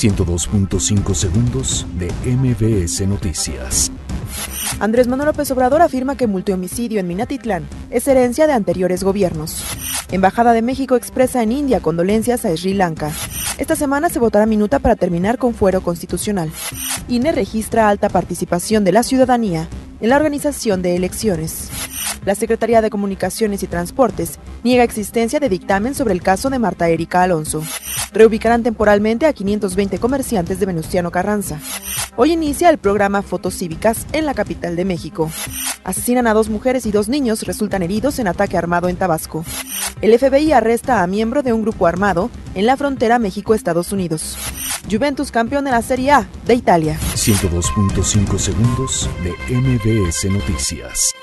102.5 segundos de MBS Noticias. Andrés Manuel López Obrador afirma que multihomicidio en Minatitlán es herencia de anteriores gobiernos. Embajada de México expresa en India condolencias a Sri Lanka. Esta semana se votará minuta para terminar con fuero constitucional. INE registra alta participación de la ciudadanía en la organización de elecciones. La Secretaría de Comunicaciones y Transportes niega existencia de dictamen sobre el caso de Marta Erika Alonso. Reubicarán temporalmente a 520 comerciantes de Venustiano Carranza. Hoy inicia el programa Fotos Cívicas en la capital de México. Asesinan a dos mujeres y dos niños resultan heridos en ataque armado en Tabasco. El FBI arresta a miembro de un grupo armado en la frontera México-Estados Unidos. Juventus campeón de la Serie A de Italia. 102.5 segundos de MBS Noticias.